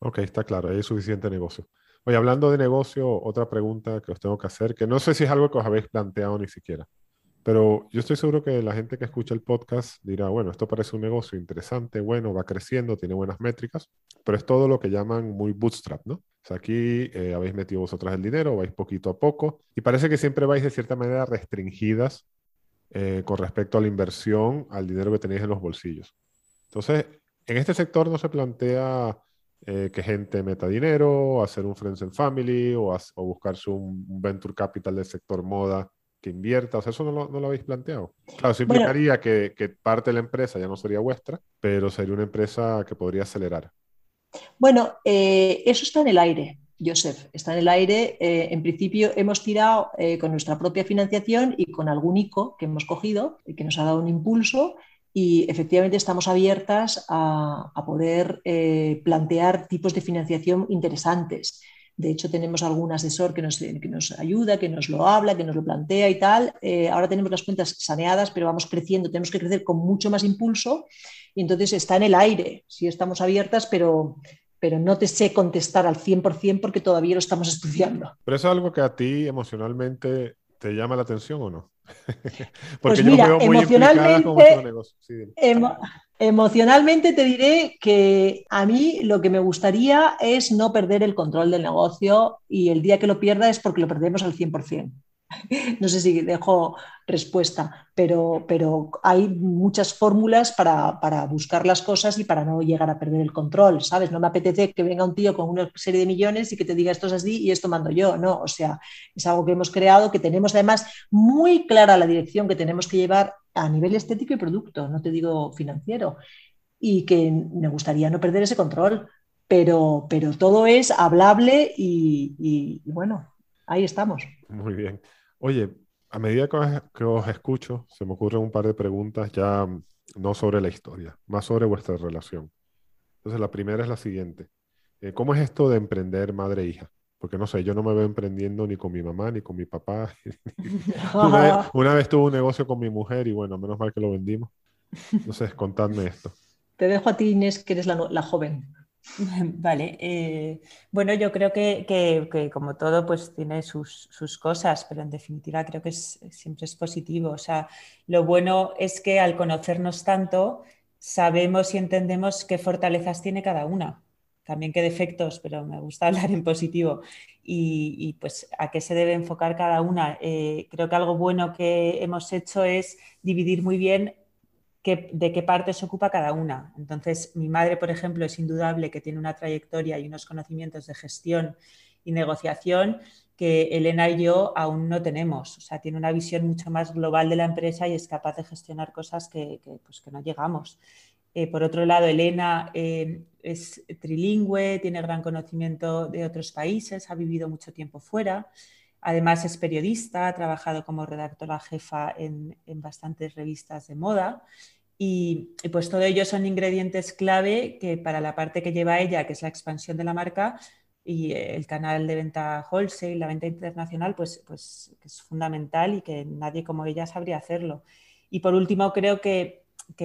Ok, está claro, hay suficiente negocio. Oye, hablando de negocio, otra pregunta que os tengo que hacer, que no sé si es algo que os habéis planteado ni siquiera, Pero yo estoy seguro que la gente que escucha el podcast dirá, bueno, esto parece un negocio interesante, bueno, va creciendo, tiene buenas métricas, pero es todo lo que llaman muy bootstrap, ¿no? O sea, aquí eh, habéis metido vosotras el dinero, vais poquito a poco y parece que siempre vais de cierta manera restringidas eh, con respecto a la inversión, al dinero que tenéis en los bolsillos. Entonces, en este sector no se plantea eh, que gente meta dinero, hacer un Friends and Family o, o buscarse un, Venture Capital del sector moda que invierta. O sea, eso no lo, no lo habéis planteado. Claro, eso implicaría que, que, parte de la empresa ya no sería vuestra, pero sería una empresa que podría acelerar. Bueno, eh, eso está en el aire. Joseph, está en el aire. Eh, en principio hemos tirado con nuestra propia financiación y con algún ICO que hemos cogido, que nos ha dado un impulso y efectivamente estamos abiertas a, poder eh, plantear tipos de financiación interesantes. De hecho, tenemos algún asesor que nos, que nos, ayuda, que nos lo habla, que nos lo plantea y tal. Eh, ahora tenemos las cuentas saneadas, pero vamos creciendo, tenemos que crecer con mucho más impulso y entonces está en el aire. Sí estamos abiertas, pero, pero no te sé contestar al 100% porque todavía lo estamos estudiando. ¿Pero es algo que a ti emocionalmente te llama la atención o no? pues mira, emocionalmente, emocionalmente te diré que a mí lo que me gustaría es no perder el control del negocio y el día que lo pierda es porque lo perdemos al 100%. No sé si dejo respuesta, pero, pero hay muchas fórmulas para, buscar las cosas y para no llegar a perder el control, ¿sabes? No me apetece que venga un tío con una serie de millones y que te diga esto es así y esto mando yo, no, o sea, es algo que hemos creado, que tenemos además muy clara la dirección que tenemos que llevar a nivel estético y producto, no te digo financiero, y que me gustaría no perder ese control, pero, pero todo es hablable y bueno, ahí estamos. Muy bien. Oye, a medida que os, escucho, se me ocurren un par de preguntas ya mm, no sobre la historia, más sobre vuestra relación. Entonces, la primera es la siguiente. Eh, ¿Cómo es esto de emprender madre e hija? Porque no sé, yo no me veo emprendiendo ni con mi mamá ni con mi papá. una, vez, tuve un negocio con mi mujer y bueno, menos mal que lo vendimos. Entonces, contadme esto. Te dejo a ti, Inés, que eres la joven. Vale, eh, bueno, yo creo que, como todo, pues tiene sus, cosas, pero en definitiva creo que siempre es positivo. O sea, lo bueno es que al conocernos tanto, sabemos y entendemos qué fortalezas tiene cada una, también qué defectos, pero me gusta hablar en positivo. Y, pues a qué se debe enfocar cada una. Eh, creo que algo bueno que hemos hecho es dividir muy bien de qué parte se ocupa cada una. Entonces, mi madre, por ejemplo, es indudable que tiene una trayectoria y unos conocimientos de gestión y negociación que Elena y yo aún no tenemos. O sea, tiene una visión mucho más global de la empresa y es capaz de gestionar cosas que, pues, no llegamos. Eh, por otro lado, Elena eh, es trilingüe, tiene gran conocimiento de otros países, ha vivido mucho tiempo fuera. Además es periodista, ha trabajado como redactora jefa en, bastantes revistas de moda y, pues todo ello son ingredientes clave que para la parte que lleva ella, que es la expansión de la marca y el canal de venta wholesale, la venta internacional, pues, pues es fundamental y que nadie como ella sabría hacerlo. Y por último, creo que,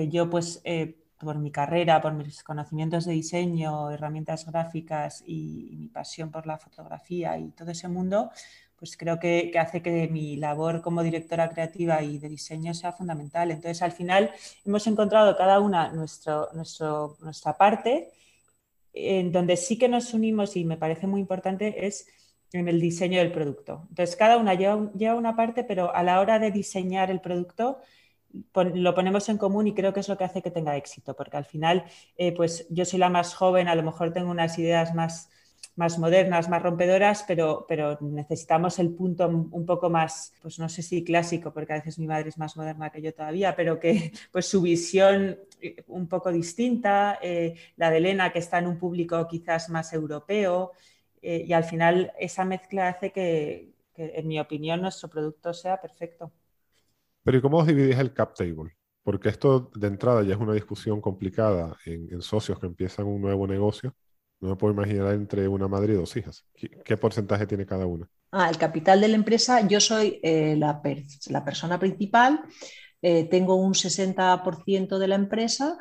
yo pues... Eh, por mi carrera, por mis conocimientos de diseño, herramientas gráficas y, mi pasión por la fotografía y todo ese mundo, pues creo que, hace que mi labor como directora creativa y de diseño sea fundamental. Entonces, al final, hemos encontrado cada una nuestro, nuestro, nuestra parte, en donde sí que nos unimos y me parece muy importante es en el diseño del producto. Entonces, cada una lleva, lleva una parte, pero a la hora de diseñar el producto, lo ponemos en común y creo que es lo que hace que tenga éxito, porque al final, eh, pues yo soy la más joven, a lo mejor tengo unas ideas más más modernas, más rompedoras, pero, pero necesitamos el punto un poco más, pues no sé si clásico, porque a veces mi madre es más moderna que yo todavía, pero que pues su visión eh, un poco distinta, eh, la de Elena que está en un público quizás más europeo, eh, y al final esa mezcla hace que, en mi opinión, nuestro producto sea perfecto. Pero ¿y cómo os dividís el cap table? Porque esto de entrada ya es una discusión complicada en socios que empiezan un nuevo negocio no me puedo imaginar entre una madre y dos hijas. ¿Qué, porcentaje tiene cada una? Ah, el capital de la empresa, yo soy eh, la, persona principal, eh, tengo un 60% de la empresa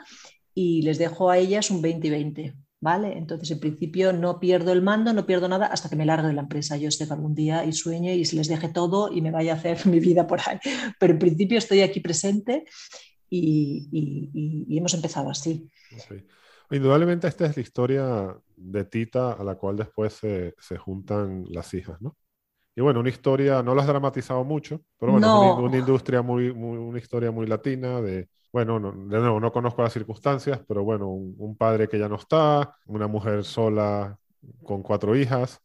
y les dejo a ellas un 20 y 20. ¿vale? Entonces, en principio, no pierdo el mando, no pierdo nada hasta que me largue de la empresa. Yo esté algún día y sueñe y se les deje todo y me vaya a hacer mi vida por ahí. Pero en principio estoy aquí presente y, hemos empezado así. Indudablemente esta es la historia de Tita a la cual después se, se juntan las hijas, ¿no? Y bueno, una historia, no lo has dramatizado mucho, pero bueno, una, industria muy, una historia muy latina de, bueno, no, de nuevo, no conozco las circunstancias, pero bueno, un, padre que ya no está, una mujer sola con cuatro hijas.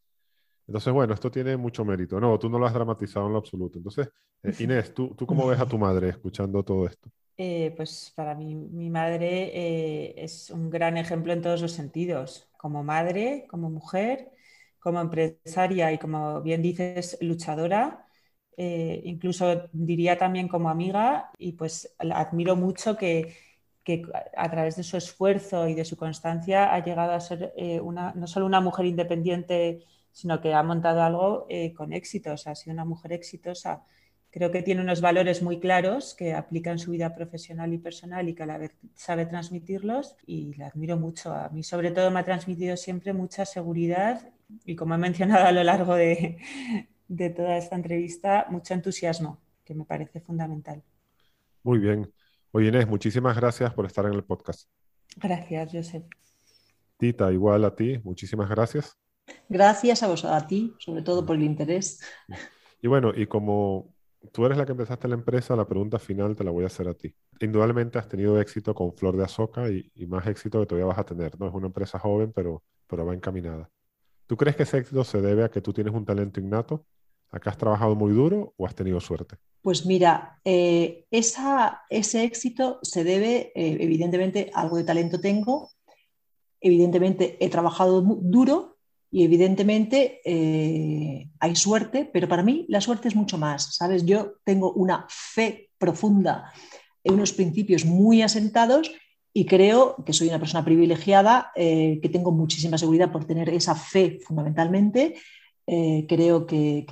Entonces, bueno, esto tiene mucho mérito. No, tú no lo has dramatizado en lo absoluto. Entonces, eh, Inés, ¿tú, ¿tú cómo ves a tu madre escuchando todo esto? Eh, pues para mí, mi madre eh, es un gran ejemplo en todos los sentidos, como madre, como mujer como empresaria y como bien dices, luchadora, eh, incluso diría también como amiga y pues admiro mucho que, a través de su esfuerzo y de su constancia ha llegado a ser una, no solo una mujer independiente, sino que ha montado algo con éxito, o sea, ha sido una mujer exitosa. Creo que tiene unos valores muy claros que aplica en su vida profesional y personal y que a la vez sabe transmitirlos y la admiro mucho. A mí sobre todo me ha transmitido siempre mucha seguridad y como he mencionado a lo largo de, toda esta entrevista, mucho entusiasmo, que me parece fundamental. Muy bien. Oye Inés, muchísimas gracias por estar en el podcast. Gracias, Josep. Tita, igual a ti, muchísimas gracias. Gracias a vos, a ti, sobre todo por el interés. Y bueno, y como tú eres la que empezaste la empresa, la pregunta final te la voy a hacer a ti. Indudablemente has tenido éxito con Flor de Azoka y, más éxito que todavía vas a tener. No es una empresa joven, pero, pero va encaminada. ¿Tú crees que ese éxito se debe a que tú tienes un talento innato? ¿A que has trabajado muy duro o has tenido suerte? Pues mira, eh, ese éxito se debe, eh, evidentemente, algo de talento tengo, evidentemente he trabajado duro y evidentemente eh, hay suerte, pero para mí la suerte es mucho más, ¿sabes? Yo tengo una fe profunda en unos principios muy asentados y creo que soy una persona privilegiada, eh, que tengo muchísima seguridad por tener esa fe fundamentalmente. Eh, creo que,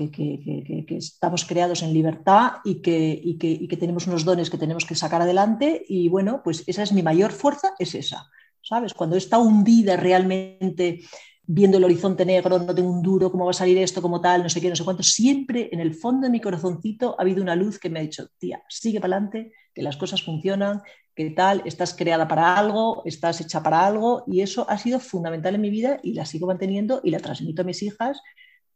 estamos creados en libertad y que, que, tenemos unos dones que tenemos que sacar adelante y bueno, pues esa es mi mayor fuerza, es esa, ¿sabes? Cuando está hundida realmente viendo el horizonte negro, no tengo un duro, cómo va a salir esto, como tal, no sé qué, no sé cuánto, siempre en el fondo de mi corazoncito ha habido una luz que me ha dicho, tía, sigue para adelante, que las cosas funcionan, qué tal, estás creada para algo, estás hecha para algo y eso ha sido fundamental en mi vida y la sigo manteniendo y la transmito a mis hijas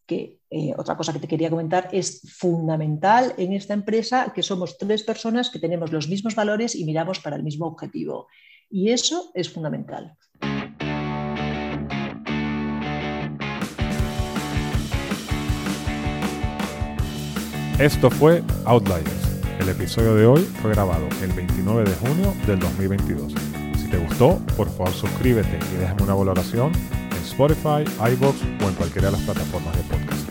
que eh, otra cosa que te quería comentar es fundamental en esta empresa que somos tres personas que tenemos los mismos valores y miramos para el mismo objetivo. Y eso es fundamental. Esto fue Outliers el episodio de hoy fue grabado el 29 de junio del 2022. Si te gustó, por favor suscríbete y déjame una valoración en Spotify, iBox o en cualquiera de las plataformas de podcast.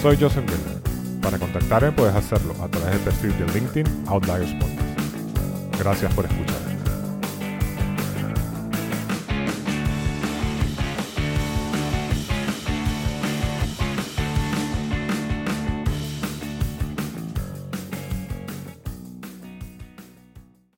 Soy Joseph Miller. Para contactarme puedes hacerlo a través del perfil de LinkedIn Outliers Podcast. Gracias por escuchar.